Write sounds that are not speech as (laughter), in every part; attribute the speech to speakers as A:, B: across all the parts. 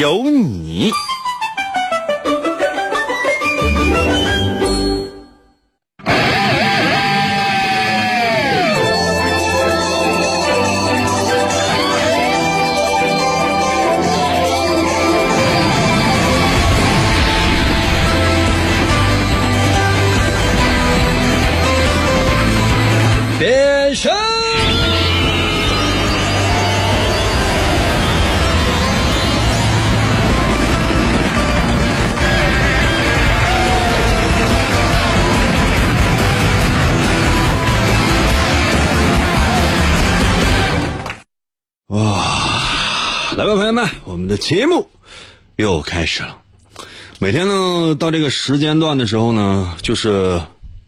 A: 有你。
B: 节目又开始了。每天呢，到这个时间段的时候呢，就是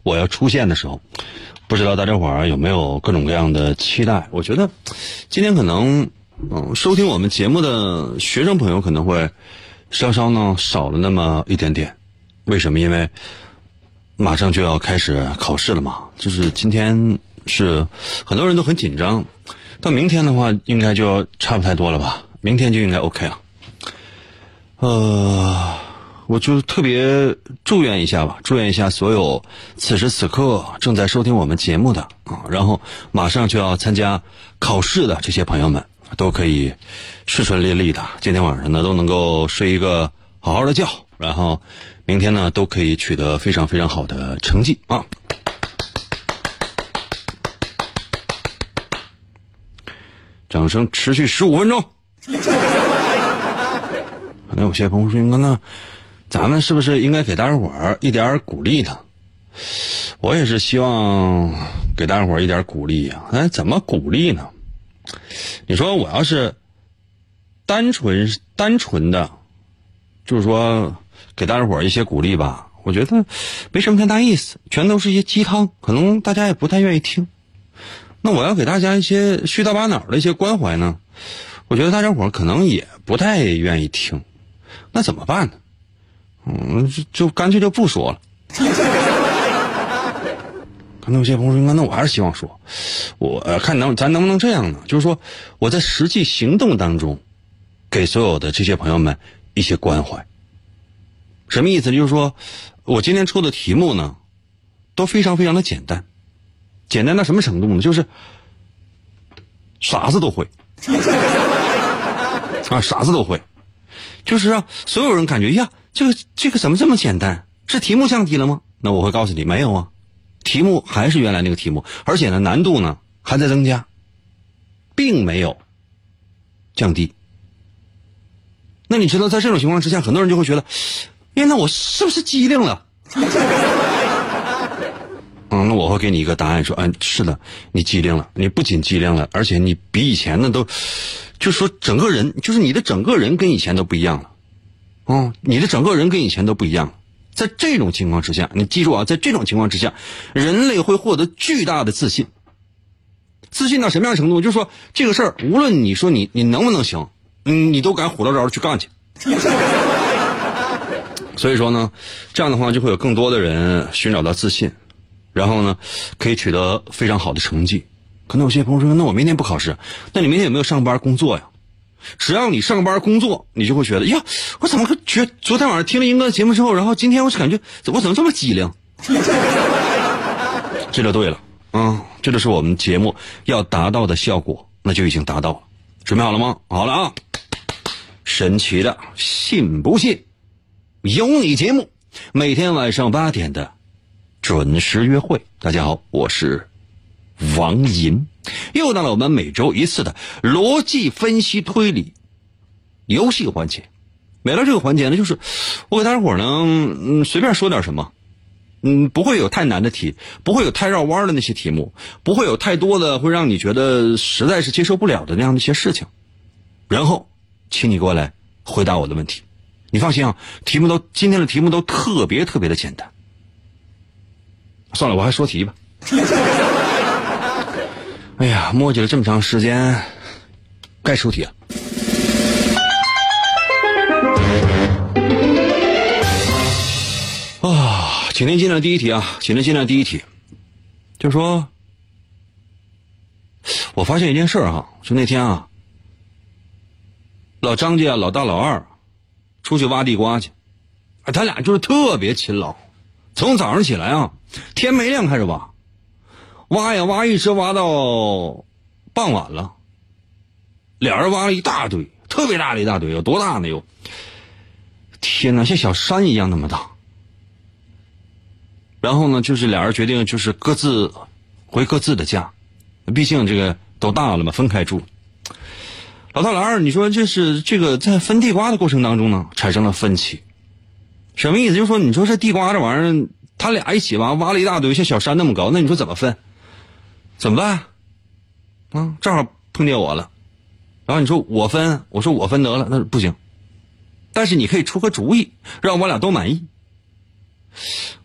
B: 我要出现的时候。不知道大家伙儿有没有各种各样的期待？我觉得今天可能，嗯，收听我们节目的学生朋友可能会稍稍呢少了那么一点点。为什么？因为马上就要开始考试了嘛。就是今天是很多人都很紧张，到明天的话应该就要差不太多了吧？明天就应该 OK 了。呃。我就特别祝愿一下吧，祝愿一下所有此时此刻正在收听我们节目的啊，然后马上就要参加考试的这些朋友们，都可以顺顺利利的，今天晚上呢都能够睡一个好好的觉，然后明天呢都可以取得非常非常好的成绩啊！掌声持续十五分钟。(laughs) 可能有些朋友说：“哥，那……”咱们是不是应该给大伙儿一点鼓励呢？我也是希望给大伙儿一点鼓励呀。哎，怎么鼓励呢？你说我要是单纯单纯的，就是说给大伙儿一些鼓励吧，我觉得没什么太大意思，全都是一些鸡汤，可能大家也不太愿意听。那我要给大家一些虚头巴脑的一些关怀呢，我觉得大家伙儿可能也不太愿意听。那怎么办呢？嗯，就就干脆就不说了。可能有些朋友说：“那我还是希望说，我看能咱能不能这样呢？就是说，我在实际行动当中，给所有的这些朋友们一些关怀。什么意思？就是说我今天出的题目呢，都非常非常的简单，简单到什么程度呢？就是傻子都会啊，傻子都会，就是让所有人感觉呀。”这个这个怎么这么简单？是题目降低了吗？那我会告诉你，没有啊，题目还是原来那个题目，而且呢难度呢还在增加，并没有降低。那你知道在这种情况之下，很多人就会觉得，哎，那我是不是机灵了？(laughs) 嗯，那我会给你一个答案，说，嗯，是的，你机灵了，你不仅机灵了，而且你比以前呢都，就说整个人，就是你的整个人跟以前都不一样了。哦，你的整个人跟以前都不一样了。在这种情况之下，你记住啊，在这种情况之下，人类会获得巨大的自信。自信到什么样程度？就是说，这个事儿，无论你说你你能不能行，嗯，你都敢虎着招去干去。(laughs) 所以说呢，这样的话就会有更多的人寻找到自信，然后呢，可以取得非常好的成绩。可能有些朋友说，那我明天不考试，那你明天有没有上班工作呀？只要你上班工作，你就会觉得呀，我怎么觉昨天晚上听了英哥的节目之后，然后今天我感觉我怎么这么机灵？(laughs) 这就对了，嗯，这就是我们节目要达到的效果，那就已经达到了。准备好了吗？好了啊！神奇的，信不信？有你节目，每天晚上八点的准时约会。大家好，我是王银。又到了我们每周一次的逻辑分析推理游戏环节。每到这个环节呢，就是我给大家伙呢，嗯，随便说点什么，嗯，不会有太难的题，不会有太绕弯的那些题目，不会有太多的会让你觉得实在是接受不了的那样的一些事情。然后，请你过来回答我的问题。你放心啊，题目都今天的题目都特别特别的简单。算了，我还说题吧。(laughs) 哎呀，磨叽了这么长时间，该出题了。啊，今天进来第一题啊，今天进来第一题，就说，我发现一件事儿哈，就那天啊，老张家老大老二出去挖地瓜去，啊，他俩就是特别勤劳，从早上起来啊，天没亮开始挖，挖呀挖，一直挖到傍晚了，俩人挖了一大堆，特别大的一大堆，有多大呢？有，天哪，像小山一样那么大。然后呢，就是俩人决定，就是各自回各自的家，毕竟这个都大了嘛，分开住。老大老二，你说这是这个在分地瓜的过程当中呢，产生了分歧，什么意思？就是说，你说这地瓜这玩意儿，他俩一起挖，挖了一大堆，像小山那么高，那你说怎么分？怎么办？啊，正好碰见我了，然后你说我分，我说我分得了，那不行。但是你可以出个主意，让我俩都满意。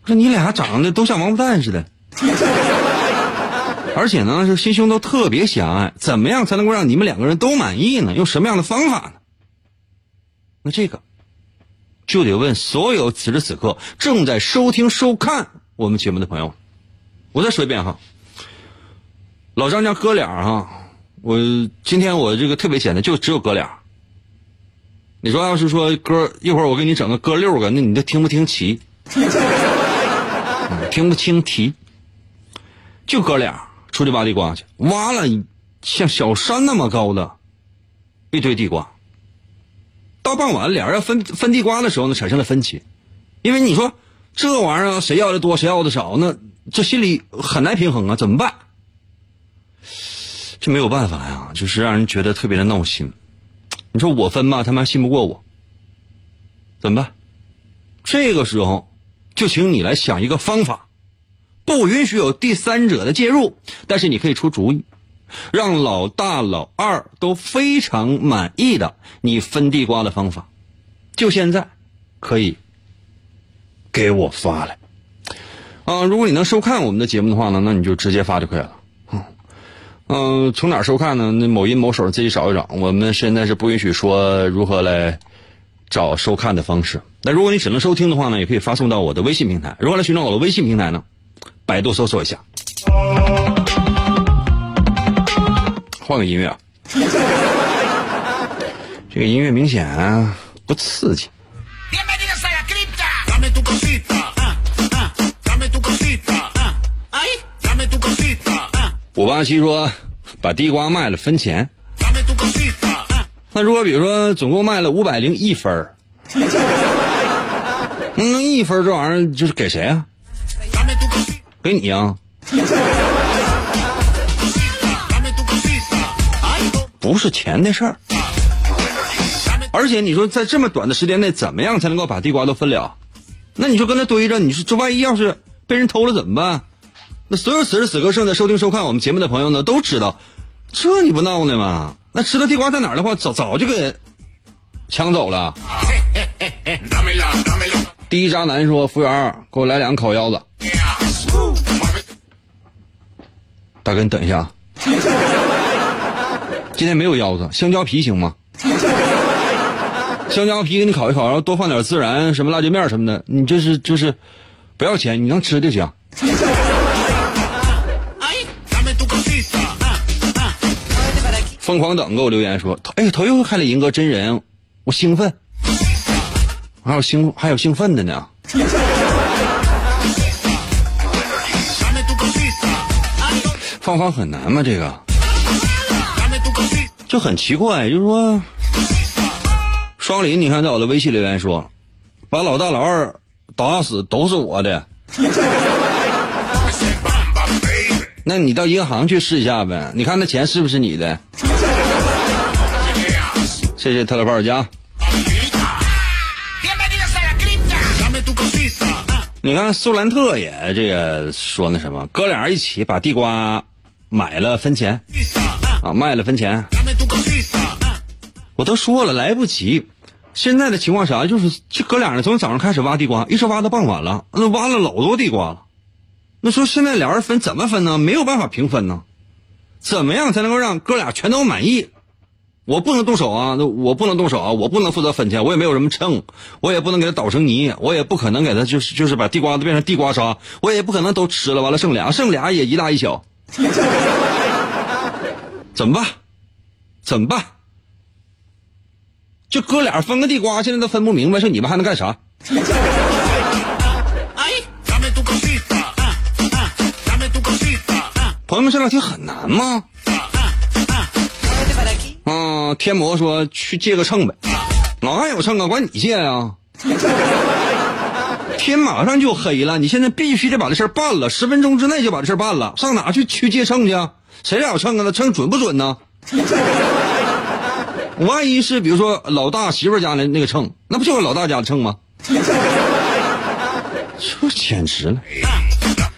B: 我说你俩长得都像王八蛋似的，(laughs) 而且呢是心胸都特别狭隘，怎么样才能够让你们两个人都满意呢？用什么样的方法呢？那这个就得问所有此时此刻正在收听收看我们节目的朋友。我再说一遍哈，老张家哥俩哈，我今天我这个特别简单，就只有哥俩。你说要是说哥一会儿我给你整个哥六个，那你就听不听齐？听不清题，就哥俩出去挖地瓜去，挖了像小山那么高的一堆地瓜。到傍晚，俩人要分分地瓜的时候呢，产生了分歧，因为你说这玩意儿谁要的多，谁要的少，那这心里很难平衡啊，怎么办？这没有办法呀，就是让人觉得特别的闹心。你说我分吧，他妈信不过我，怎么办？这个时候。就请你来想一个方法，不允许有第三者的介入，但是你可以出主意，让老大老二都非常满意的你分地瓜的方法，就现在可以给我发来。啊，如果你能收看我们的节目的话呢，那你就直接发就可以了。嗯，从哪收看呢？那某音某手自己找一找。我们现在是不允许说如何来。找收看的方式。那如果你只能收听的话呢，也可以发送到我的微信平台。如何来寻找我的微信平台呢？百度搜索一下。换个音乐啊，(laughs) 这个音乐明显不刺激。五八七说，把地瓜卖了分钱。那如果比如说总共卖了五百零一分儿，那一分这玩意儿就是给谁啊？给你啊？不是钱的事儿。而且你说在这么短的时间内，怎么样才能够把地瓜都分了？那你说跟那堆着，你说这万一要是被人偷了怎么办？所有此时此刻正在收听收看我们节目的朋友呢，都知道，这你不闹呢吗？那吃的地瓜在哪儿的话，早早就给抢走了。(laughs) 第一渣男说：“服务员，给我来两个烤腰子。”大哥，你等一下，今天没有腰子，香蕉皮行吗？香蕉皮给你烤一烤，然后多放点孜然、什么辣椒面什么的，你就是就是不要钱，你能吃就行。疯狂等给我留言说：“哎，头一回看了银哥真人，我兴奋，还有兴还有兴奋的呢。”放放很难吗？这个就很奇怪，就是说，双林，你看在我的微信留言说：“把老大老二打死都是我的。”那你到银行去试一下呗，你看那钱是不是你的？谢谢特拉巴尔加。你看苏兰特也这个说那什么，哥俩一起把地瓜买了分钱啊，卖了分钱。我都说了来不及，现在的情况啥？就是这哥俩呢，从早上开始挖地瓜，一直挖到傍晚了，那挖了老多地瓜了。那说现在俩人分怎么分呢？没有办法平分呢。怎么样才能够让哥俩全都满意？我不能动手啊，那我不能动手啊，我不能负责分钱，我也没有什么秤，我也不能给他捣成泥，我也不可能给他就是就是把地瓜子变成地瓜沙，我也不可能都吃了，完了剩俩，剩俩也一大一小，怎么办？怎么办？就哥俩分个地瓜，现在都分不明白，说你们还能干啥？朋友们，这道题很难吗？嗯，天魔说去借个秤呗，哪有秤啊？管你借呀！天马上就黑了，你现在必须得把这事办了，十分钟之内就把这事办了。上哪去去借秤去？谁家有秤啊？那秤准不准呢？万一是比如说老大媳妇家的那个秤，那不就是老大家的秤吗？这简直了！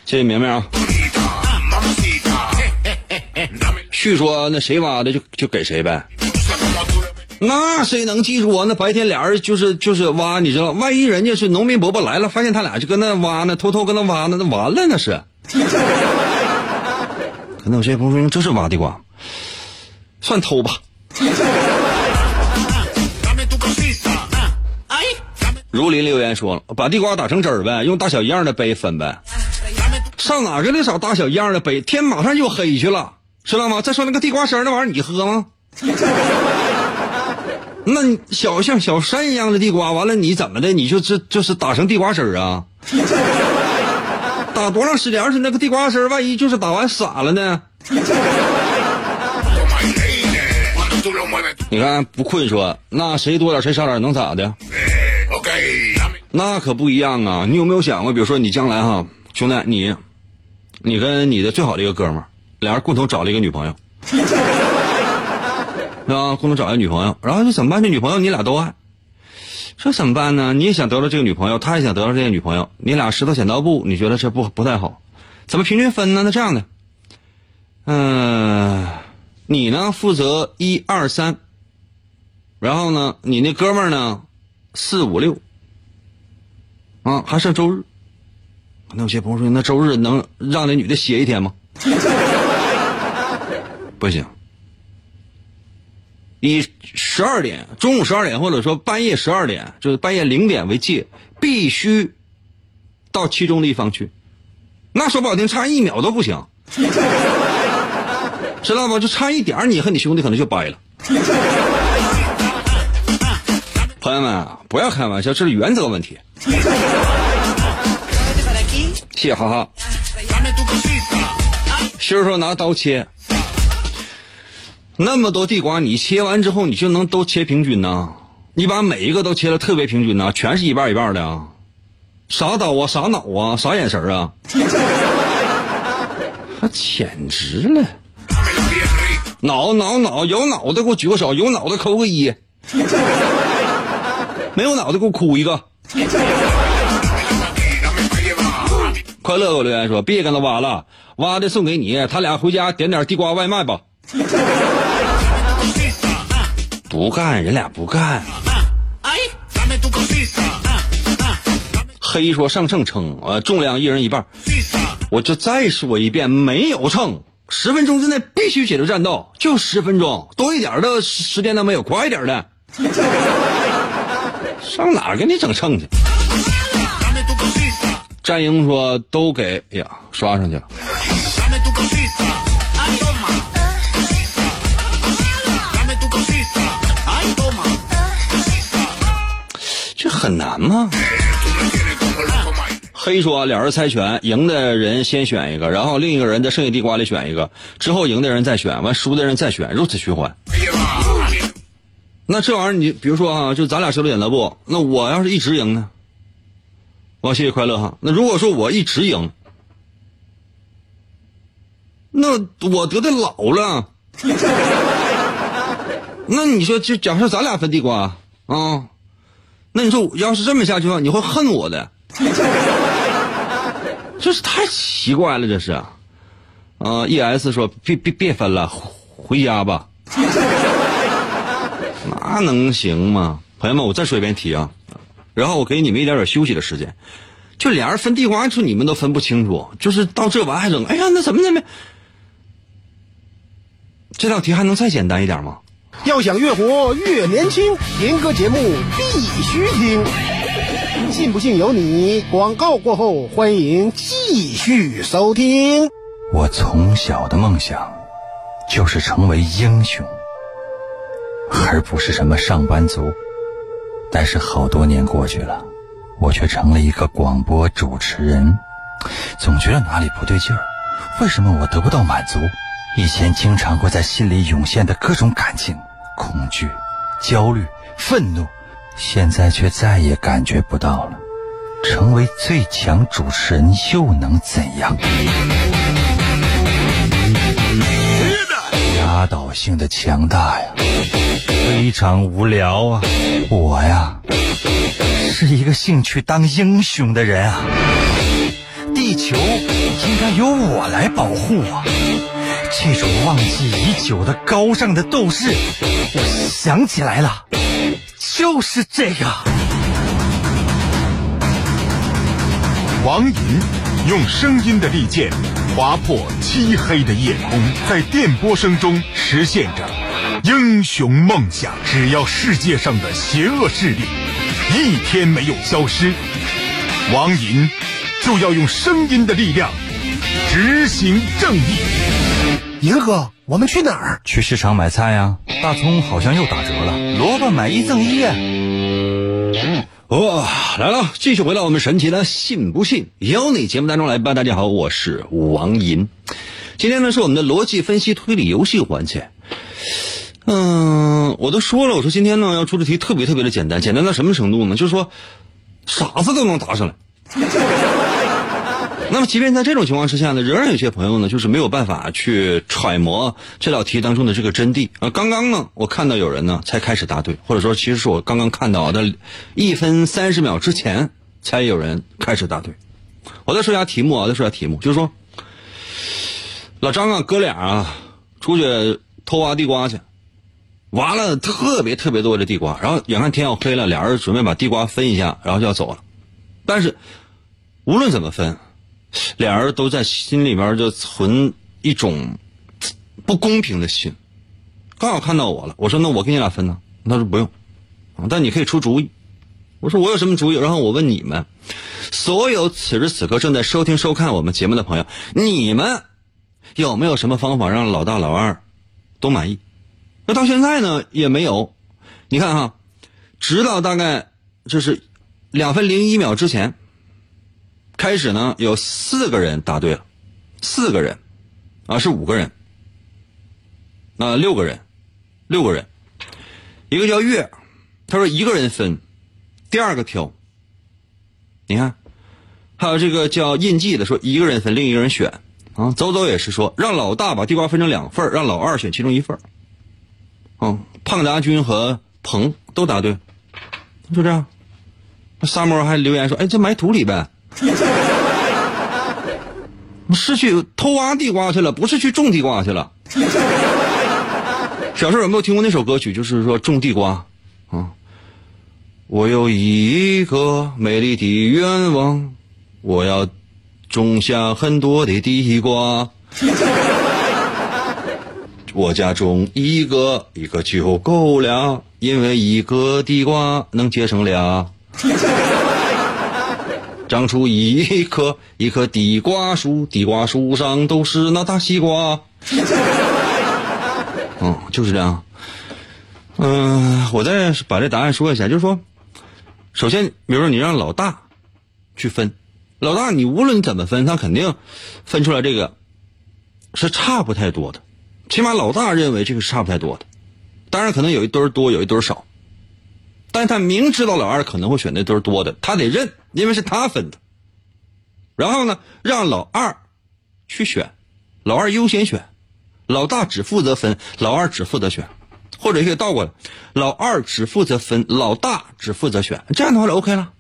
B: 谢谢明明啊。据说那谁挖的就就给谁呗，那谁能记住啊？那白天俩人就是就是挖，你知道，万一人家是农民伯伯来了，发现他俩就跟那挖呢，偷偷跟那挖呢，那完了那是。可能有些朋友说这是挖地瓜，算偷吧。如林留言说了，把地瓜打成汁儿呗，用大小一样的杯分呗。上哪给你找大小一样的杯？天马上就黑去了。知道吗？再说那个地瓜丝那玩意儿，你喝吗？(laughs) 那小像小山一样的地瓜，完了你怎么的？你就这就是打成地瓜丝啊？(laughs) 打多长时间？而且那个地瓜丝万一就是打完洒了呢？(laughs) 你看不困说，那谁多点谁少点能咋的？那可不一样啊！你有没有想过，比如说你将来哈，兄弟，你，你跟你的最好的一个哥们儿。俩人共同找了一个女朋友，(laughs) 啊，共同找一个女朋友，然后这怎么办？这女朋友你俩都爱，这怎么办呢？你也想得到这个女朋友，他也想得到这个女朋友，你俩石头剪刀布，你觉得这不不太好？怎么平均分呢？那这样的，嗯，你呢负责一二三，然后呢，你那哥们儿呢四五六，啊，还剩周日。那有些朋友说，那周日能让那女的歇一天吗？不行，以十二点，中午十二点，或者说半夜十二点，就是半夜零点为界，必须到其中的一方去。那说不好听，差一秒都不行，(laughs) 知道吗？就差一点你和你兄弟可能就掰了。朋友们，不要开玩笑，这是原则问题。谢谢哈哈。媳妇说拿刀切。那么多地瓜，你切完之后，你就能都切平均呢？你把每一个都切的特别平均呢？全是一半一半的啊？啥刀啊？啥脑啊？啥眼神啊？(laughs) 他简直了！脑脑脑有脑袋给我举个手，有脑袋扣个一，没有脑袋给我哭一个。快乐给我留言说：别跟他挖了，挖的送给你，他俩回家点点地瓜外卖吧。不干，人俩不干。黑说上秤称，呃，重量一人一半。我就再说一遍，没有秤，十分钟之内必须解决战斗，就十分钟，多一点的时间都没有，快点的。(laughs) 上哪给你整秤去？战英说都给，哎呀，刷上去了。很难吗？(laughs) 黑说俩人猜拳，赢的人先选一个，然后另一个人在剩下地瓜里选一个，之后赢的人再选，完输的人再选，如此循环。那这玩意儿，你比如说啊，就咱俩石头剪刀布，那我要是一直赢呢？我谢谢快乐哈。那如果说我一直赢，那我得的老了。(laughs) 那你说，就假设咱俩分地瓜啊？那你说，要是这么下去的话，你会恨我的。(laughs) 这是太奇怪了，这是。啊，E S 说别别别分了，回家吧。那能行吗？朋友们，我再说一遍题啊，然后我给你们一点点休息的时间。就俩人分地瓜，就你们都分不清楚，就是到这完还整，哎呀，那怎么怎么？这道题还能再简单一点吗？
C: 要想越活越年轻，严哥节目必须听。信不信由你。广告过后，欢迎继续收听。
D: 我从小的梦想就是成为英雄，而不是什么上班族。但是好多年过去了，我却成了一个广播主持人，总觉得哪里不对劲儿。为什么我得不到满足？以前经常会在心里涌现的各种感情，恐惧、焦虑、愤怒，现在却再也感觉不到了。成为最强主持人又能怎样？压倒性的强大呀，非常无聊啊！我呀，是一个兴趣当英雄的人啊！地球应该由我来保护啊！这种忘记已久的高尚的斗士，我想起来了，就是这个。
E: 王银用声音的利剑划破漆黑的夜空，在电波声中实现着英雄梦想。只要世界上的邪恶势力一天没有消失，王银就要用声音的力量执行正义。
C: 银哥，我们去哪儿？
D: 去市场买菜呀，大葱好像又打折了，萝卜买一赠一啊！
B: 哦，来了，继续回到我们神奇的“信不信由你”节目当中来吧。大家好，我是王银，今天呢是我们的逻辑分析推理游戏环节。嗯，我都说了，我说今天呢要出的题特别特别的简单，简单到什么程度呢？就是说傻子都能答上来。那么，即便在这种情况之下呢，仍然有些朋友呢，就是没有办法去揣摩这道题当中的这个真谛啊。刚刚呢，我看到有人呢才开始答对，或者说，其实是我刚刚看到的一分三十秒之前才有人开始答对。我再说一下题目啊，再说一下题目，就是说，老张啊，哥俩啊，出去偷挖地瓜去，挖了特别特别多的地瓜，然后眼看天要黑了，俩人准备把地瓜分一下，然后就要走了。但是无论怎么分。俩人都在心里边就存一种不公平的心，刚好看到我了，我说那我给你俩分呢，他说不用，但你可以出主意。我说我有什么主意？然后我问你们，所有此时此刻正在收听收看我们节目的朋友，你们有没有什么方法让老大老二都满意？那到现在呢也没有。你看哈，直到大概就是两分零一秒之前。开始呢，有四个人答对了，四个人，啊是五个人，啊六个人，六个人，一个叫月，他说一个人分，第二个挑，你看，还有这个叫印记的说一个人分，另一个人选，啊走走也是说让老大把地瓜分成两份让老二选其中一份嗯，胖达军和鹏都答对，就这样，那沙漠还留言说，哎这埋土里呗。(laughs) 是去偷挖地瓜去了，不是去种地瓜去了。小时候有没有听过那首歌曲？就是说种地瓜，啊，我有一个美丽的愿望，我要种下很多的地瓜。(laughs) 我家种一个，一个就够了，因为一个地瓜能结成俩。长出一棵一棵地瓜树，地瓜树上都是那大西瓜。(laughs) 嗯，就是这样。嗯，我再把这答案说一下，就是说，首先，比如说你让老大去分，老大你无论怎么分，他肯定分出来这个是差不太多的，起码老大认为这个是差不太多的。当然，可能有一堆多，有一堆少。但是他明知道老二可能会选的都是多的，他得认，因为是他分的。然后呢，让老二去选，老二优先选，老大只负责分，老二只负责选，或者可以倒过来，老二只负责分，老大只负责选，这样的话就 OK 了，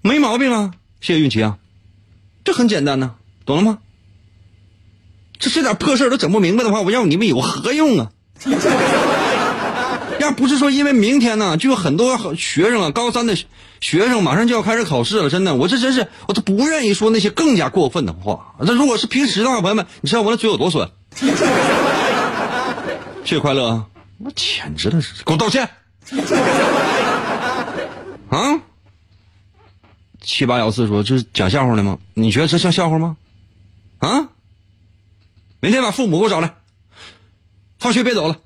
B: 没毛病啊！谢谢运气啊，这很简单呢，懂了吗？这这点破事都整不明白的话，我要你们有何用啊？但不是说因为明天呢，就有很多学生啊，高三的学生马上就要开始考试了。真的，我这真是，我都不愿意说那些更加过分的话。那如果是平时的话，朋友们，你知道我的嘴有多损？谢谢快乐，啊我简直的是，给我道歉！啊？七八幺四说这是讲笑话的吗？你觉得这像笑话吗？啊？明天把父母给我找来，放学别走了。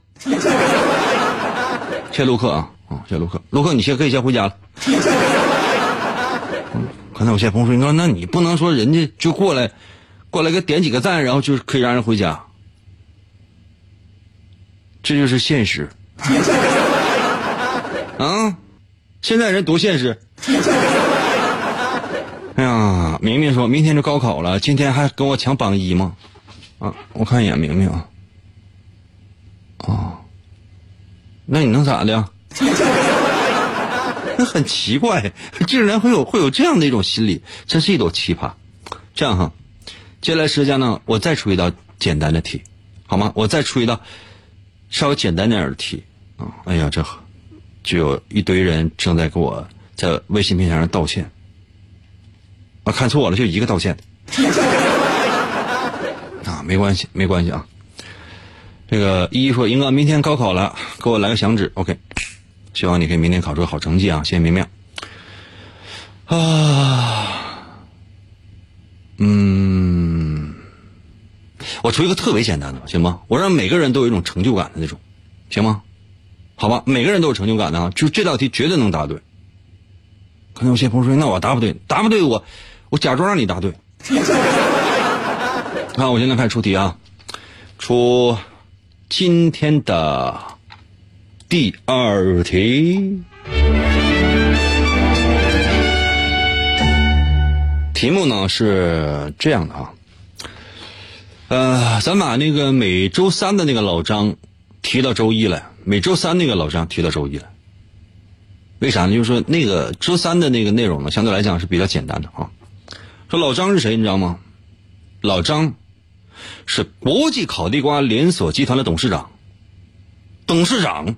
B: 谢陆克啊，啊，谢陆克，陆克，你先可以先回家了。(laughs) 刚才我谢鹏说，你说那你不能说人家就过来，过来给点几个赞，然后就可以让人回家，这就是现实。(laughs) 啊，现在人多现实。(laughs) 哎呀，明明说明天就高考了，今天还跟我抢榜一吗？啊，我看一眼明明啊。哦，那你能咋的？(laughs) 那很奇怪，竟然会有会有这样的一种心理，真是一朵奇葩。这样哈，接下来时间呢，我再出一道简单的题，好吗？我再出一道稍微简单点的题啊。哎呀，这就有一堆人正在给我在微信平台上道歉。啊，看错了，就一个道歉。(laughs) 啊，没关系，没关系啊。这个依依说：“英哥，明天高考了，给我来个响指。”OK，希望你可以明天考出好成绩啊！谢谢明明。啊，嗯，我出一个特别简单的，行吗？我让每个人都有一种成就感的那种，行吗？好吧，每个人都有成就感的啊！就这道题绝对能答对。可能有些朋友说：“那我答不对，答不对，我我假装让你答对。(laughs) ”好，我现在开始出题啊，出。今天的第二题，题目呢是这样的啊，呃，咱把那个每周三的那个老张提到周一来，每周三那个老张提到周一来，为啥呢？就是说那个周三的那个内容呢，相对来讲是比较简单的啊。说老张是谁，你知道吗？老张。是国际烤地瓜连锁集团的董事长，董事长，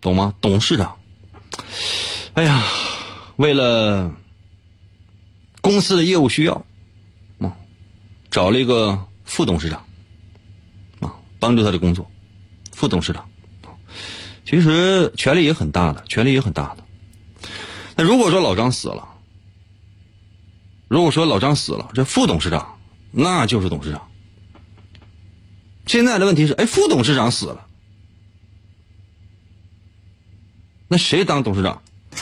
B: 懂吗？董事长，哎呀，为了公司的业务需要，啊，找了一个副董事长，啊，帮助他的工作，副董事长，其实权力也很大的，权力也很大的。那如果说老张死了，如果说老张死了，这副董事长。那就是董事长。现在的问题是，哎，副董事长死了，那谁当董事长？(laughs)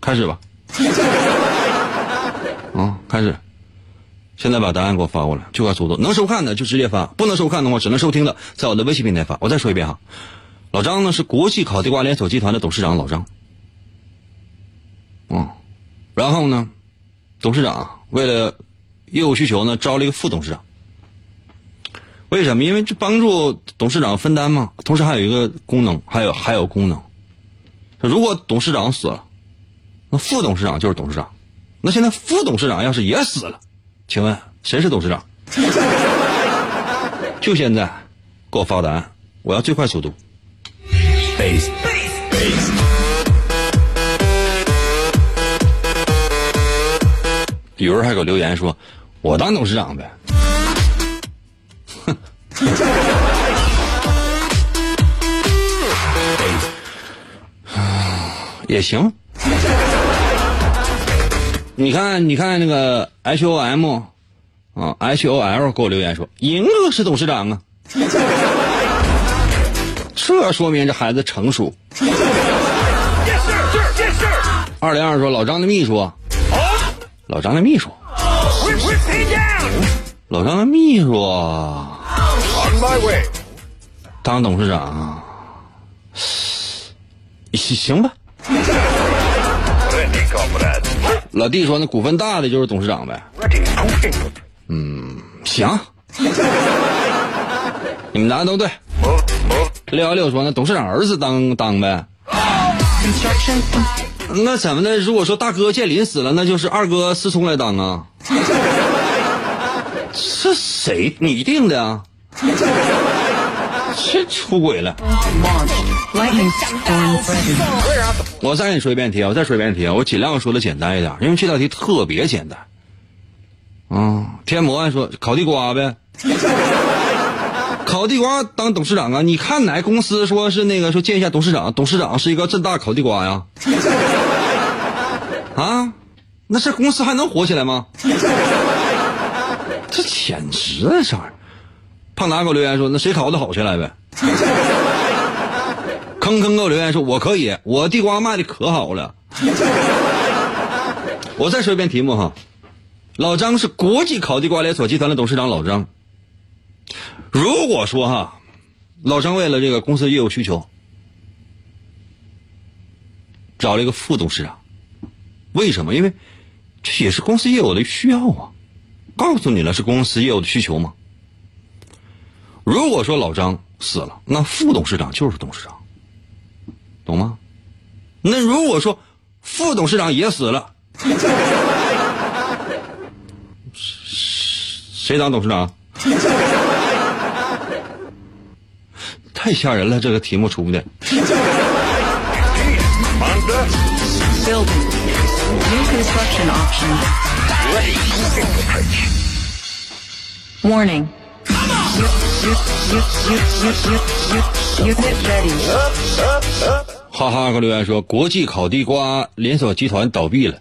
B: 开始吧。啊，开始。现在把答案给我发过来，就快速度。能收看的就直接发，不能收看的话，只能收听的，在我的微信平台发。我再说一遍哈，老张呢是国际烤地瓜连锁集团的董事长，老张。嗯，然后呢？董事长为了业务需求呢，招了一个副董事长。为什么？因为这帮助董事长分担嘛。同时还有一个功能，还有还有功能。如果董事长死了，那副董事长就是董事长。那现在副董事长要是也死了，请问谁是董事长？(laughs) 就现在，给我发答案，我要最快速度。Base 有人还给我留言说：“我当董事长呗。”哼，也行。你看，你看那个 H O M 啊，H O L 给我留言说：“银哥是董事长啊。(laughs) ”这说明这孩子成熟。二零二说：“老张的秘书。”老张的秘书，老张的秘书，当董事长，行行吧。老弟说：“那股份大的就是董事长呗。”嗯，行。你们答的都对。六幺六说：“那董事长儿子当当呗。” (laughs) 那怎么的？如果说大哥建林死了，那就是二哥思聪来当啊？(laughs) 是谁你定的啊？(laughs) 这出轨了。我再给你说一遍题啊，我再说一遍题啊，我尽量说的简单一点，因为这道题特别简单。啊、天魔还说烤地瓜呗，烤地瓜当董事长啊？你看哪公司说是那个说见一下董事长，董事长是一个这么大烤地瓜呀？啊，啊那这公司还能火起来吗？(laughs) 这简直了，这玩意儿。胖达给我留言说，那谁烤的好谁来呗？坑坑给我留言说：“我可以，我地瓜卖的可好了。”我再说一遍题目哈，老张是国际烤地瓜连锁集团的董事长老张。如果说哈，老张为了这个公司业务需求，找了一个副董事长，为什么？因为这也是公司业务的需要啊。告诉你了，是公司业务的需求吗？如果说老张死了，那副董事长就是董事长。懂吗？那如果说副董事长也死了，(laughs) 谁当董事长？(laughs) 太吓人了，这个题目出的。
F: Building. New construction options. Warning. Unit ready.
B: 哈哈，给留言说，国际烤地瓜连锁集团倒闭了。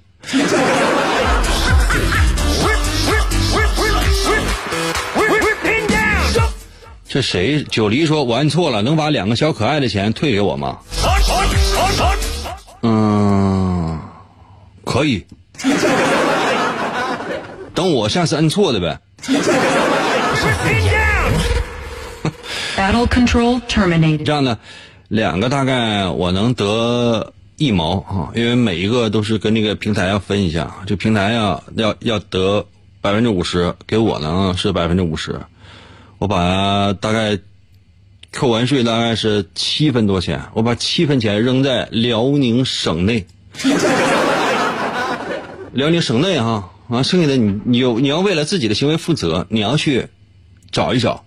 B: 这谁？九黎说，我按错了，能把两个小可爱的钱退给我吗？嗯，可以。等我下次摁错的呗。
F: Battle control terminated.
B: 这样呢，两个大概我能得一毛啊，因为每一个都是跟那个平台要分一下，这平台要要要得百分之五十，给我呢是百分之五十，我把大概扣完税大概是七分多钱，我把七分钱扔在辽宁省内，辽宁省内哈啊，剩下的你你有你要为了自己的行为负责，你要去找一找。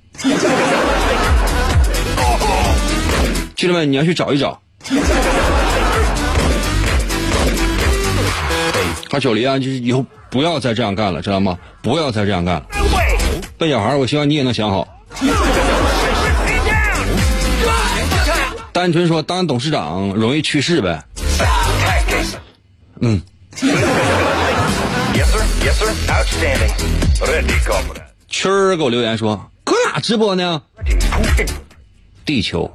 B: 兄弟们，你要去找一找。他九黎啊，就是以后不要再这样干了，知道吗？不要再这样干了。笨小孩，我希望你也能想好。单纯说当董事长容易去世呗。嗯。蛐儿给我留言说：“搁哪直播呢？”地球。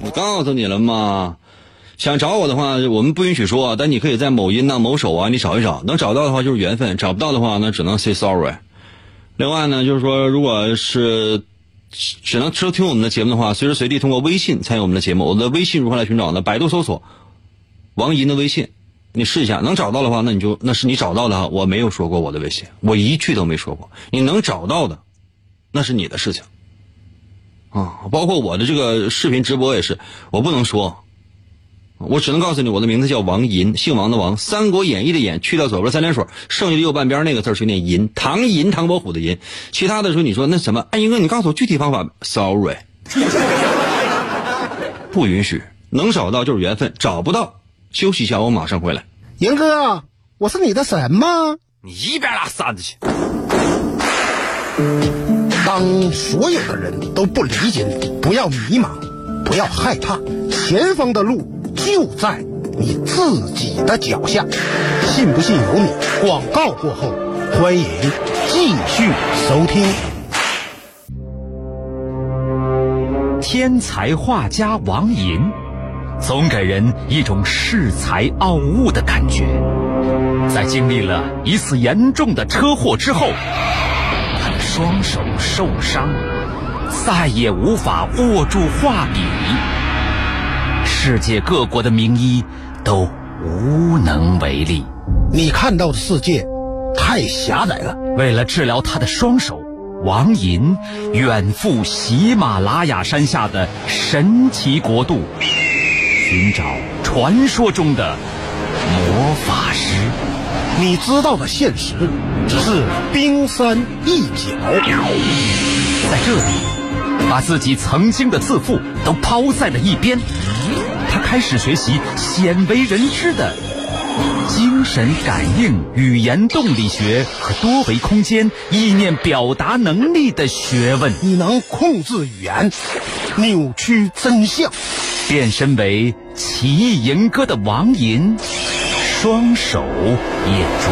B: 我告诉你了吗？想找我的话，我们不允许说，但你可以在某音呐、啊、某手啊，你找一找，能找到的话就是缘分，找不到的话，那只能 say sorry。另外呢，就是说，如果是只能收听我们的节目的话，随时随地通过微信参与我们的节目。我的微信如何来寻找呢？百度搜索王银的微信，你试一下，能找到的话，那你就那是你找到的。我没有说过我的微信，我一句都没说过。你能找到的，那是你的事情。啊，包括我的这个视频直播也是，我不能说，我只能告诉你，我的名字叫王银，姓王的王，《三国演义》的演，去掉左边三点水，剩下的右半边那个字儿去念银，唐银，唐伯虎的银。其他的时候你说那什么，哎，英哥，你告诉我具体方法，sorry，(laughs) 不允许，能找到就是缘分，找不到休息一下，我马上回来。
C: 银哥，我是你的神吗？
B: 你一边拉扇子去。
C: 当所有的人都不理解你，不要迷茫，不要害怕，前方的路就在你自己的脚下。信不信由你。广告过后，欢迎继续收听。
G: 天才画家王寅，总给人一种恃才傲物的感觉。在经历了一次严重的车祸之后，他的双手受伤，再也无法握住画笔。世界各国的名医都无能为力。
C: 你看到的世界太狭窄了。
G: 为了治疗他的双手，王寅远赴喜马拉雅山下的神奇国度，寻找传说中的魔法师。
C: 你知道的现实只是冰山一角。
G: 在这里，把自己曾经的自负都抛在了一边，他开始学习鲜为人知的精神感应、语言动力学和多维空间意念表达能力的学问，
C: 你能控制语言，扭曲真相。
G: 变身为奇异吟歌的王银，双手也逐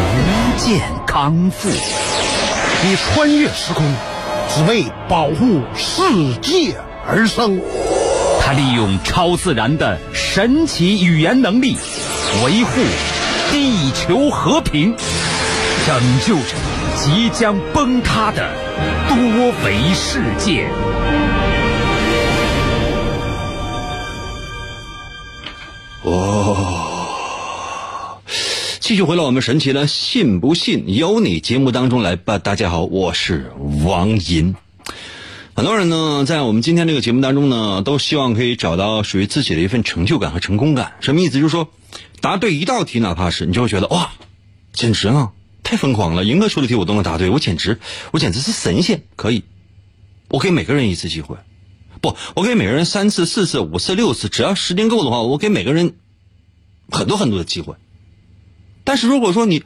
G: 渐康复。
C: 你穿越时空，只为保护世界而生。
G: 他利用超自然的神奇语言能力，维护地球和平，拯救着即将崩塌的多维世界。
B: 哦，继续回到我们神奇的“信不信由你”节目当中来吧。大家好，我是王银。很多人呢，在我们今天这个节目当中呢，都希望可以找到属于自己的一份成就感和成功感。什么意思？就是说，答对一道题，哪怕是你就会觉得哇，简直了，太疯狂了！赢哥出的题我都能答对，我简直，我简直是神仙！可以，我给每个人一次机会。不，我给每个人三次、四次、五次、六次，只要时间够的话，我给每个人很多很多的机会。但是如果说你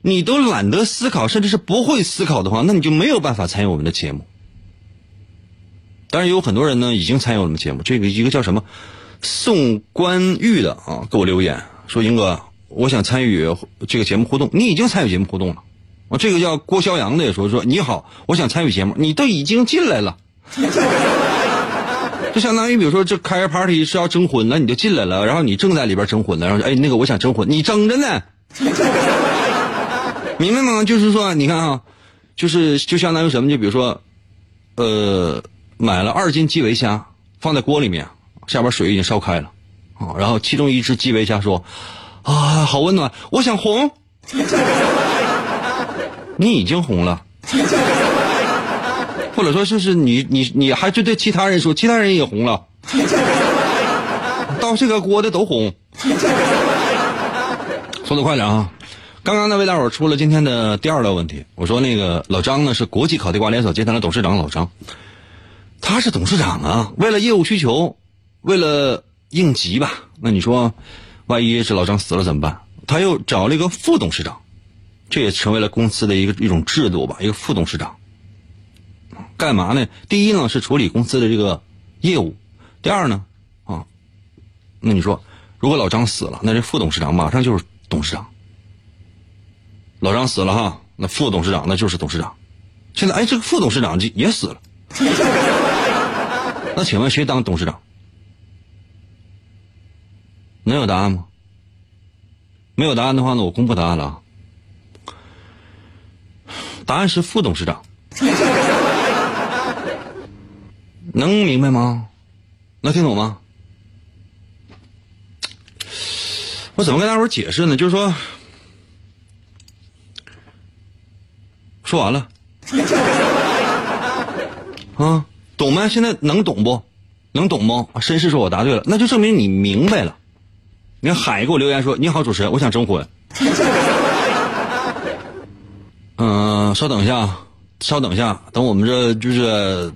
B: 你都懒得思考，甚至是不会思考的话，那你就没有办法参与我们的节目。当然，有很多人呢已经参与我们节目。这个一个叫什么宋关玉的啊，给我留言说：“英哥，我想参与这个节目互动。”你已经参与节目互动了。啊，这个叫郭肖阳的也说：“说你好，我想参与节目。”你都已经进来了。就相当于，比如说，这开个 party 是要征婚了，你就进来了，然后你正在里边征婚了，然后哎，那个我想征婚，你争着呢，(laughs) 明白吗？就是说，你看啊，就是就相当于什么？就比如说，呃，买了二斤基围虾放在锅里面，下边水已经烧开了啊，然后其中一只基围虾说：“啊，好温暖，我想红。(laughs) ”你已经红了。或者说，就是你你你还就对其他人说，其他人也红了，(laughs) 到这个锅的都红。速度快点啊！刚刚呢，为大伙儿出了今天的第二道问题。我说那个老张呢是国际烤地瓜连锁集团的董事长，老张，他是董事长啊，为了业务需求，为了应急吧，那你说，万一是老张死了怎么办？他又找了一个副董事长，这也成为了公司的一个一种制度吧，一个副董事长。干嘛呢？第一呢是处理公司的这个业务，第二呢，啊，那你说，如果老张死了，那这副董事长马上就是董事长。老张死了哈，那副董事长那就是董事长。现在哎，这个副董事长就也死了，(laughs) 那请问谁当董事长？能有答案吗？没有答案的话呢，我公布答案了啊。答案是副董事长。能明白吗？能听懂吗？我怎么跟大伙解释呢？就是说，说完了，(laughs) 啊，懂吗？现在能懂不？能懂不？绅士说我答对了，那就证明你明白了。你看海给我留言说：“你好，主持人，我想征婚。(laughs) ”嗯，稍等一下，稍等一下，等我们这就是。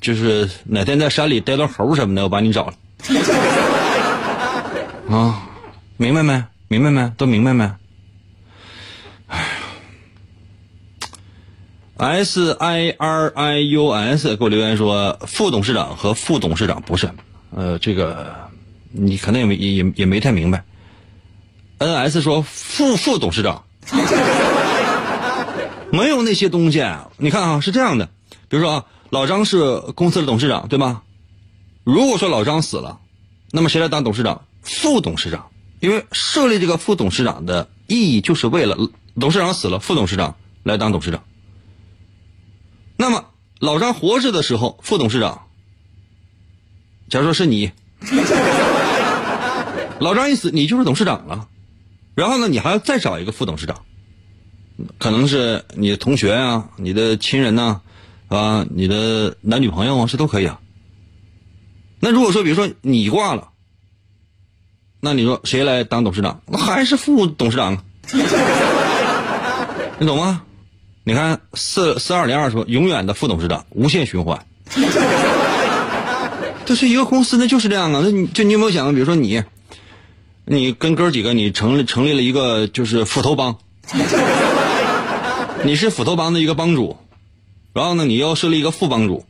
B: 就是哪天在山里逮到猴什么的，我把你找了。(laughs) 啊，明白没？明白没？都明白没？哎，S I R I U S 给我留言说，副董事长和副董事长不是，呃，这个你可能也没也也没太明白。N S 说副副董事长 (laughs) 没有那些东西，你看啊，是这样的，比如说啊。老张是公司的董事长，对吗？如果说老张死了，那么谁来当董事长？副董事长，因为设立这个副董事长的意义就是为了董事长死了，副董事长来当董事长。那么老张活着的时候，副董事长，假如说是你，(laughs) 老张一死，你就是董事长了。然后呢，你还要再找一个副董事长，可能是你的同学啊，你的亲人呐。啊，啊你的男女朋友啊，这都可以啊。那如果说，比如说你挂了，那你说谁来当董事长？那还是副董事长啊。(laughs) 你懂吗？你看四四二零二说，永远的副董事长，无限循环。这是一个公司，那就是这样啊。那你就你有没有想过，比如说你，你跟哥几个，你成立成立了一个就是斧头帮，你是斧头帮的一个帮主，然后呢，你要设立一个副帮主。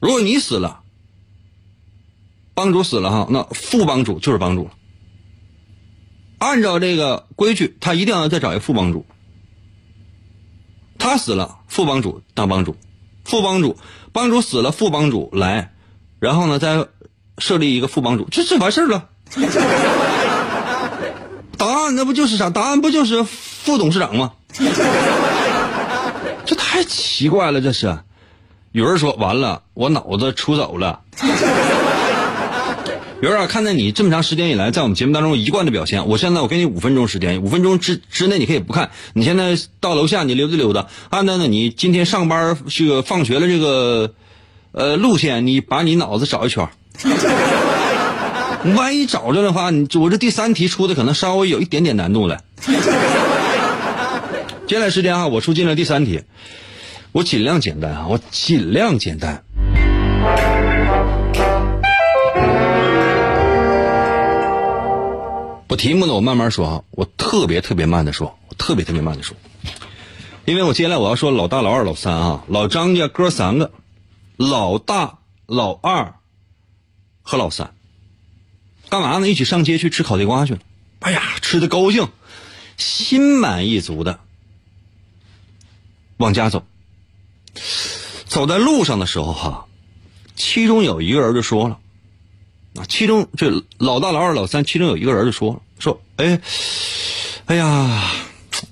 B: 如果你死了，帮主死了哈，那副帮主就是帮主了。按照这个规矩，他一定要再找一个副帮主。他死了，副帮主当帮主，副帮主帮主死了，副帮主来，然后呢再设立一个副帮主，这这完事儿了。(laughs) 答案那不就是啥？答案不就是副董事长吗？这太奇怪了，这是。有人说完了，我脑子出走了。(laughs) 有人啊，看在你这么长时间以来在我们节目当中一贯的表现，我现在我给你五分钟时间，五分钟之之内你可以不看。你现在到楼下你溜达溜达，按照呢你今天上班这个放学的这个呃路线，你把你脑子找一圈。(laughs) 万一找着的话，你我这第三题出的可能稍微有一点点难度了。接下来时间啊，我出进了第三题，我尽量简单啊，我尽量简单。我题目呢，我慢慢说啊，我特别特别慢的说，我特别特别慢的说，因为我接下来我要说老大、老二、老三啊，老张家哥三个，老大、老二和老三，干嘛呢？一起上街去吃烤地瓜去了。哎呀，吃的高兴，心满意足的往家走。走在路上的时候哈，其中有一个人就说了。啊，其中这老大、老二、老三，其中有一个人就说说，哎，哎呀，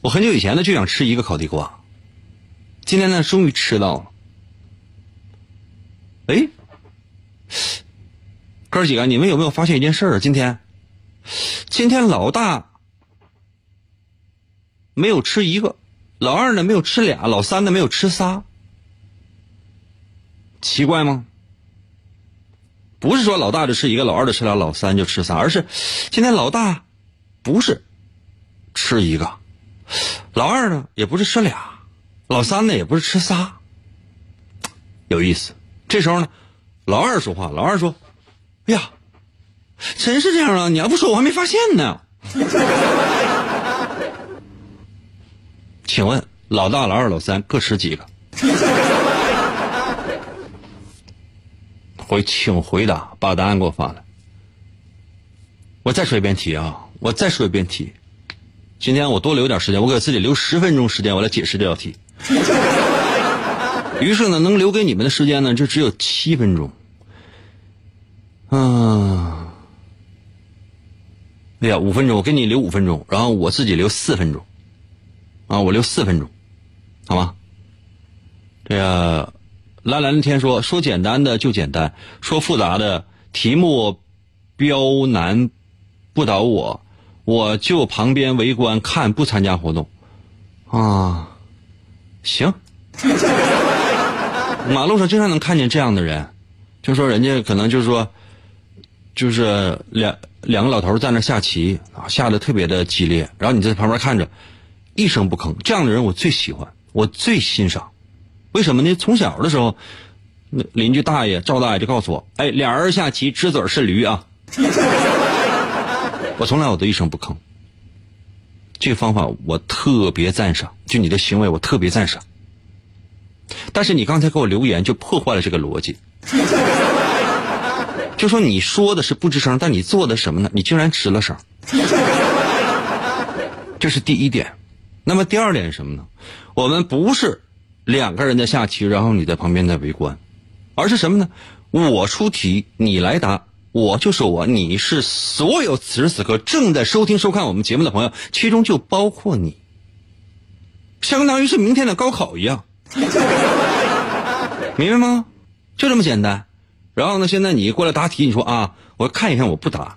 B: 我很久以前呢就想吃一个烤地瓜，今天呢终于吃到了。哎，哥几个，你们有没有发现一件事啊？今天，今天老大没有吃一个，老二呢没有吃俩，老三呢没有吃仨，奇怪吗？不是说老大就吃一个，老二就吃俩，老三就吃仨，而是今天老大不是吃一个，老二呢也不是吃俩，老三呢也不是吃仨，有意思。这时候呢，老二说话，老二说：“哎呀，真是这样啊！你要不说我还没发现呢。”请问老大、老二、老三各吃几个？回，请回答，把答案给我发来。我再说一遍题啊，我再说一遍题。今天我多留点时间，我给自己留十分钟时间，我来解释这道题。于是呢，能留给你们的时间呢，就只有七分钟。嗯，哎呀，五分钟，我给你留五分钟，然后我自己留四分钟。啊，我留四分钟，好吗？这个。蓝蓝的天说：“说简单的就简单，说复杂的题目标难不倒我，我就旁边围观看，不参加活动。”啊，行。马路上经常能看见这样的人，就说人家可能就是说，就是两两个老头在那下棋啊，下的特别的激烈，然后你在旁边看着，一声不吭。这样的人我最喜欢，我最欣赏。为什么呢？从小的时候，那邻居大爷赵大爷就告诉我：“哎，俩人下棋，吃嘴是驴啊！” (laughs) 我从来我都一声不吭。这个方法我特别赞赏，就你的行为我特别赞赏。但是你刚才给我留言就破坏了这个逻辑，就说你说的是不吱声，但你做的什么呢？你竟然吱了声。这是第一点。那么第二点是什么呢？我们不是。两个人在下棋，然后你在旁边在围观，而是什么呢？我出题，你来答，我就是我，你是所有此时此刻正在收听收看我们节目的朋友，其中就包括你，相当于是明天的高考一样，(laughs) 明白吗？就这么简单。然后呢，现在你过来答题，你说啊，我看一看，我不答。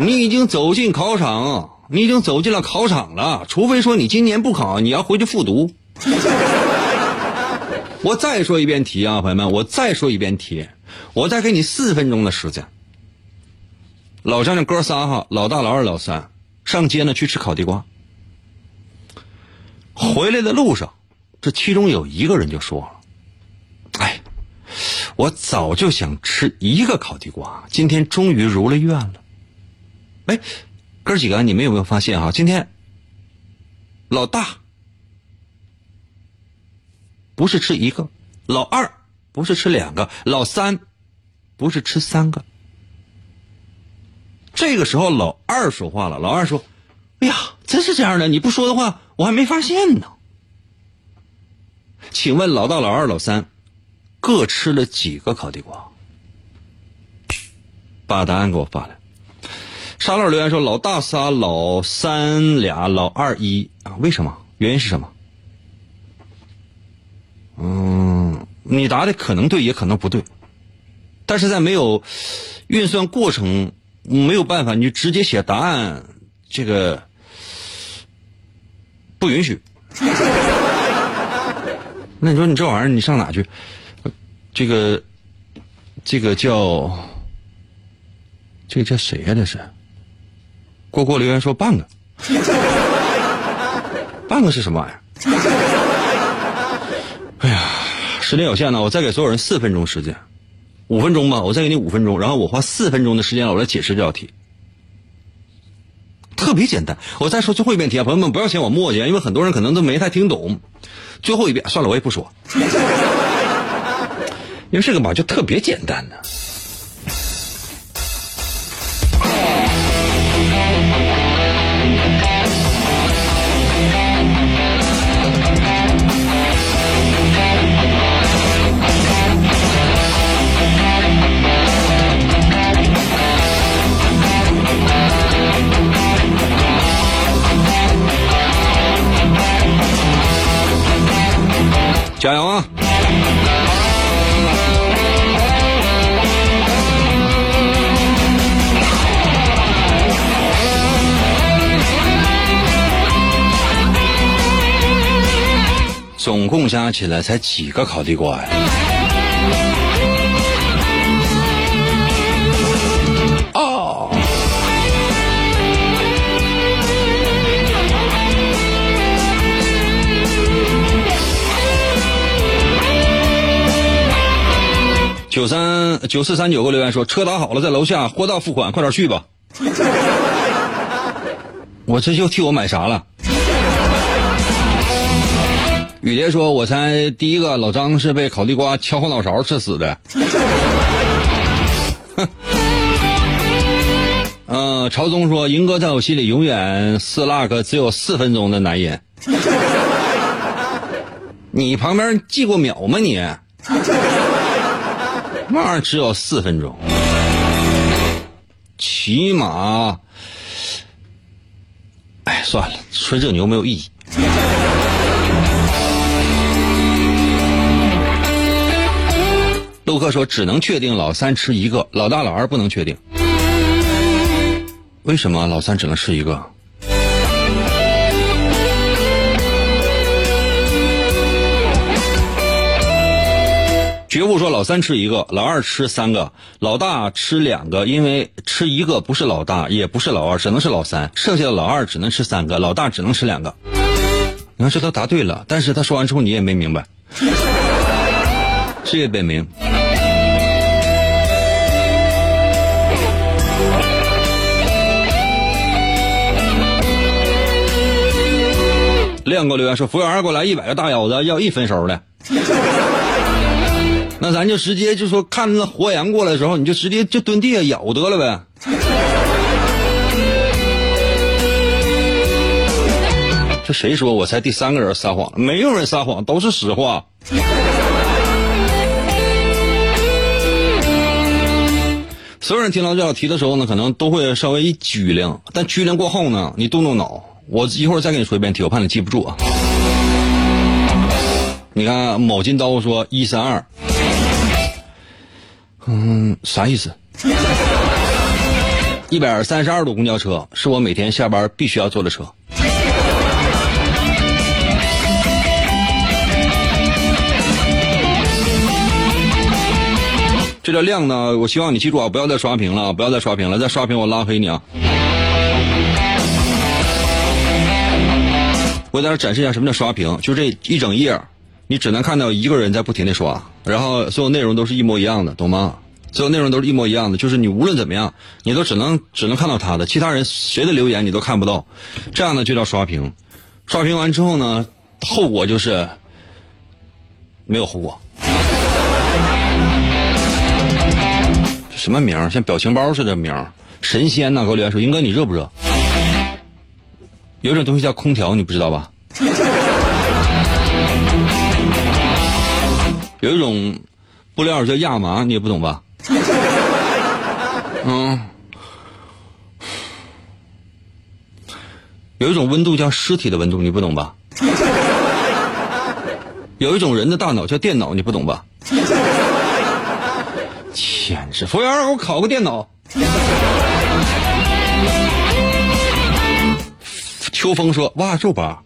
B: 你已经走进考场，你已经走进了考场了，除非说你今年不考，你要回去复读。(laughs) 我再说一遍题啊，朋友们，我再说一遍题，我再给你四分钟的时间。老张的哥仨哈，老大、老二、老三，上街呢去吃烤地瓜。回来的路上，这其中有一个人就说了：“哎，我早就想吃一个烤地瓜，今天终于如了愿了。”哎，哥几个，你们有没有发现哈？今天老大不是吃一个，老二不是吃两个，老三不是吃三个。这个时候，老二说话了。老二说：“哎呀，真是这样的！你不说的话，我还没发现呢。”请问老大、老二、老三各吃了几个烤地瓜？把答案给我发来。沙漏留言说：“老大仨，老三俩，老二一啊？为什么？原因是什么？”嗯，你答的可能对，也可能不对，但是在没有运算过程，没有办法，你就直接写答案，这个不允许。那你说你这玩意儿，你上哪去？这个，这个叫，这个叫谁呀、这是？过过留言说半个，(laughs) 半个是什么玩意儿？哎呀，时间有限呢，我再给所有人四分钟时间，五分钟吧，我再给你五分钟，然后我花四分钟的时间我来解释这道题，特别简单。我再说最后一遍题啊，朋友们不要嫌我磨叽，因为很多人可能都没太听懂。最后一遍，算了，我也不说，(laughs) 因为这个吧就特别简单的。加油啊！总共加起来才几个烤地瓜呀？九三九四三九给我留言说车打好了，在楼下货到付款，快点去吧。(laughs) 我这就替我买啥了？雨蝶说：“我猜第一个老张是被烤地瓜敲后脑勺刺死的。”哼。嗯，朝宗说：“银哥在我心里永远是那个只有四分钟的男人。(laughs) ”你旁边记过秒吗你？那玩意儿只有四分钟，起码，哎，算了，吹这牛没有意义。陆克说：“只能确定老三吃一个，老大老二不能确定。为什么老三只能吃一个？”觉悟说：“老三吃一个，老二吃三个，老大吃两个，因为吃一个不是老大，也不是老二，只能是老三。剩下的老二只能吃三个，老大只能吃两个。你看这都答对了，但是他说完之后你也没明白，事业本明。亮哥留言说：服务员给我来一百个大腰子，要一分熟的。”那咱就直接就说，看那活羊过来的时候，你就直接就蹲地下咬得了呗。这谁说我才第三个人撒谎？没有人撒谎，都是实话。所有人听到这道题的时候呢，可能都会稍微一拘灵，但拘灵过后呢，你动动脑，我一会儿再给你说一遍题，我怕你记不住啊。你看，某金刀说一三二。嗯，啥意思？(laughs) 一百三十二路公交车是我每天下班必须要坐的车。这个量呢，我希望你记住啊，不要再刷屏了，不要再刷屏了，再刷屏我拉黑你啊！我给大家展示一下什么叫刷屏，就这一整页，你只能看到一个人在不停的刷，然后所有内容都是一模一样的，懂吗？所有内容都是一模一样的，就是你无论怎么样，你都只能只能看到他的，其他人谁的留言你都看不到，这样呢就叫刷屏。刷屏完之后呢，后果就是没有后果。什么名儿？像表情包似的名儿，神仙呐！给我留言说，英哥你热不热？有一种东西叫空调，你不知道吧？有一种布料叫亚麻，你也不懂吧？(laughs) 嗯。有一种温度叫尸体的温度，你不懂吧？(laughs) 有一种人的大脑叫电脑，你不懂吧？简直！服务员，给我烤个电脑。秋风说：“哇，肉包，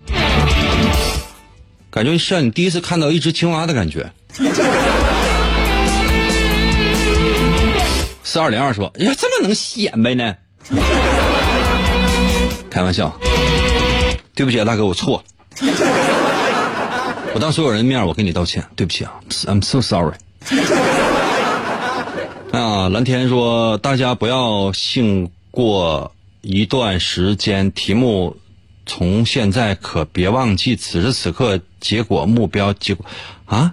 B: 感觉像你第一次看到一只青蛙的感觉。” (laughs) 四二零二说：“哎呀，这么能显摆呢？” (laughs) 开玩笑，对不起啊，大哥，我错了。我当所有人面，我给你道歉，对不起啊，I'm so sorry。(laughs) 啊，蓝天说：“大家不要信过一段时间，题目从现在可别忘记此时此刻结果目标结果啊。”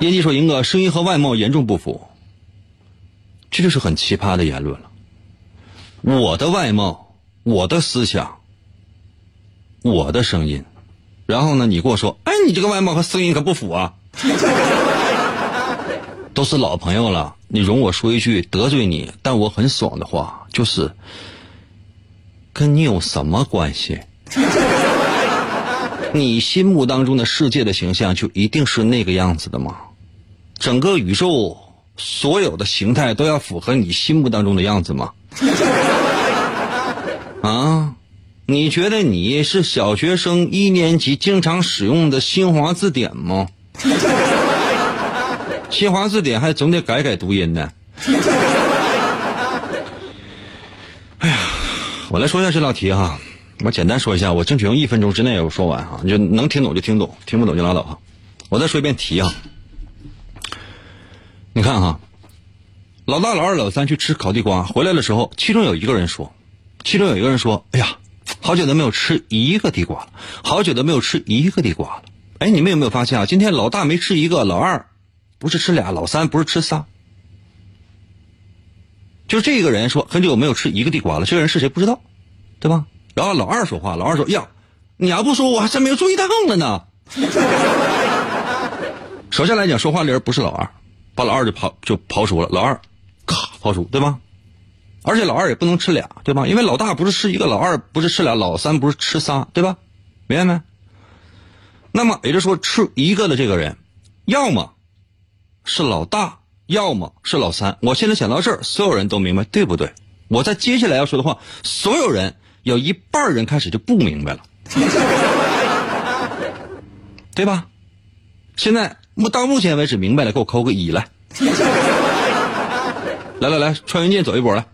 B: 业绩说：“赢哥，声音和外貌严重不符，这就是很奇葩的言论了。我的外貌，我的思想，我的声音，然后呢，你跟我说，哎，你这个外貌和声音可不符啊。(laughs) ”都是老朋友了，你容我说一句得罪你，但我很爽的话，就是跟你有什么关系？你心目当中的世界的形象就一定是那个样子的吗？整个宇宙所有的形态都要符合你心目当中的样子吗？(laughs) 啊？你觉得你是小学生一年级经常使用的新华字典吗？(laughs) 新华字典还总得改改读音呢。哎呀，我来说一下这道题哈，我简单说一下，我争取用一分钟之内我说完哈，你就能听懂就听懂，听不懂就拉倒哈。我再说一遍题啊，你看哈，老大、老二、老三去吃烤地瓜，回来的时候，其中有一个人说，其中有一个人说，哎呀，好久都没有吃一个地瓜了，好久都没有吃一个地瓜了。哎，你们有没有发现啊？今天老大没吃一个，老二。不是吃俩，老三不是吃仨，就这个人说很久没有吃一个地瓜了。这个人是谁不知道，对吧？然后老二说话，老二说：“呀，你要不说我还真没有注意到了呢。(laughs) ”首先来讲，说话的人不是老二，把老二就刨就刨除了。老二，咔刨除，对吧？而且老二也不能吃俩，对吧？因为老大不是吃一个，老二不是吃俩，老三不是吃仨，对吧？明白没？那么也就是说，吃一个的这个人，要么。是老大，要么是老三。我现在讲到这儿，所有人都明白，对不对？我在接下来要说的话，所有人有一半人开始就不明白了，对吧？现在目到目前为止明白了，给我扣个一来。来来来，穿云箭走一波来。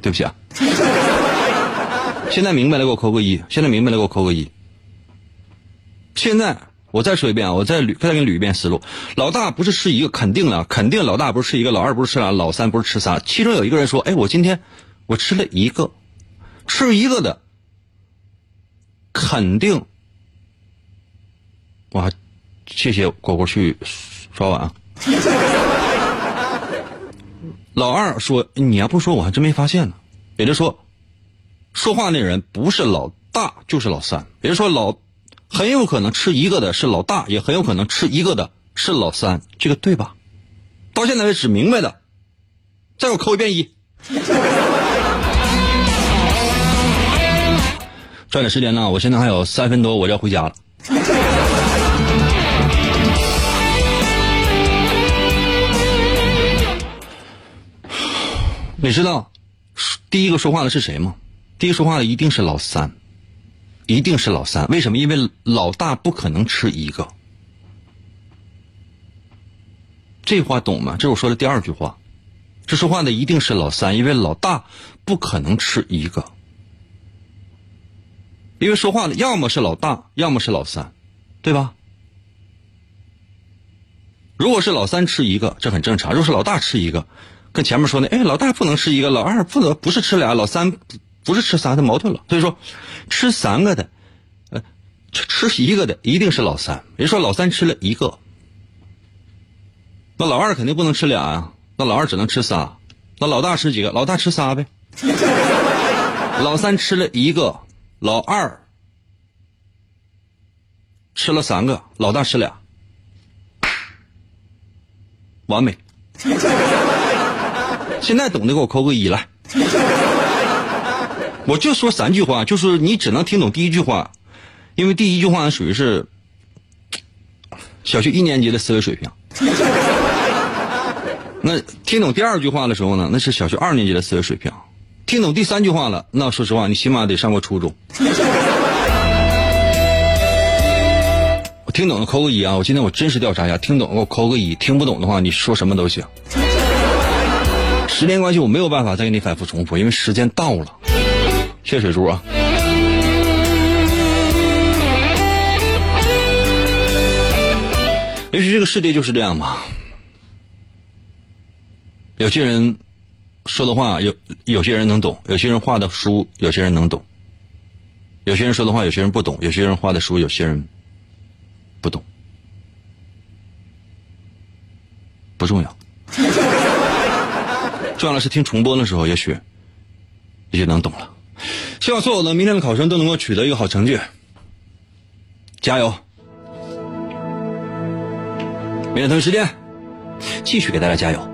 B: 对不起啊。现在明白了，给我扣个一。现在明白了，给我扣个一。现在。我再说一遍啊，我再捋，再给你捋一遍思路。老大不是吃一个，肯定了，肯定老大不是吃一个，老二不是吃俩，老三不是吃仨。其中有一个人说：“哎，我今天我吃了一个，吃一个的，肯定。”哇，谢谢果果去刷碗啊。老二说：“你要不说，我还真没发现呢。”也就是说，说话那人不是老大就是老三，也就说老。很有可能吃一个的是老大，也很有可能吃一个的是老三，这个对吧？到现在为止明白的，再给我扣一遍一。抓紧时间呢，我现在还有三分多，我就要回家了。(sighs) 你知道第一个说话的是谁吗？第一个说话的一定是老三。一定是老三，为什么？因为老大不可能吃一个。这话懂吗？这是我说的第二句话。这说话的一定是老三，因为老大不可能吃一个。因为说话的要么是老大，要么是老三，对吧？如果是老三吃一个，这很正常；如果是老大吃一个，跟前面说的，哎，老大不能吃一个，老二不能不是吃俩，老三不是吃仨，他矛盾了。所以说，吃三个的，呃，吃一个的一定是老三。人说老三吃了一个，那老二肯定不能吃俩呀，那老二只能吃仨。那老大吃几个？老大吃仨呗。老三吃了一个，老二吃了三个，老大吃俩，完美。现在懂的给我扣个一来。我就说三句话，就是你只能听懂第一句话，因为第一句话属于是小学一年级的思维水平。那听懂第二句话的时候呢，那是小学二年级的思维水平。听懂第三句话了，那说实话，你起码得上过初中。(laughs) 我听懂的扣个一啊！我今天我真实调查一下，听懂给我扣个一，听不懂的话，你说什么都行。时间关系，我没有办法再给你反复重复，因为时间到了。谢谢水珠啊！也许这个世界就是这样吧。有些人说的话，有有些人能懂；有些人画的书，有些人能懂；有些人说的话，有些人不懂；有些人画的书，有些人不懂。不重要，(laughs) 重要的是听重播的时候，也许也许能懂了。希望所有的明天的考生都能够取得一个好成绩，加油！明天同一时间继续给大家加油。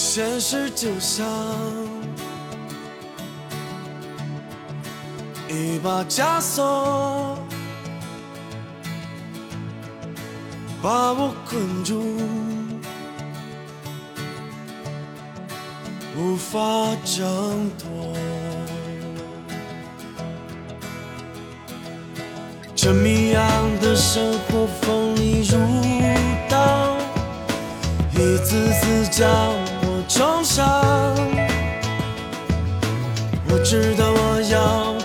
H: 现实就像一把枷锁。把我困住，无法挣脱。这谜样的生活锋利如刀，一次次将我重伤。我知道我要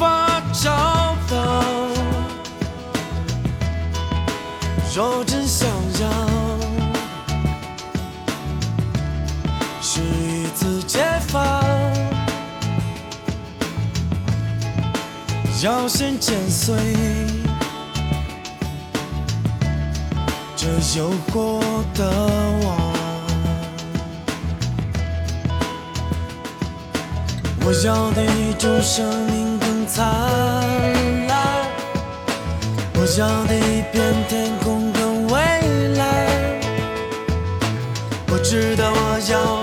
H: 无法找到若真想要是一次解放要先剪碎这诱惑的网我要的一种生命灿烂。我要的一片天空跟蔚蓝，我知道我要。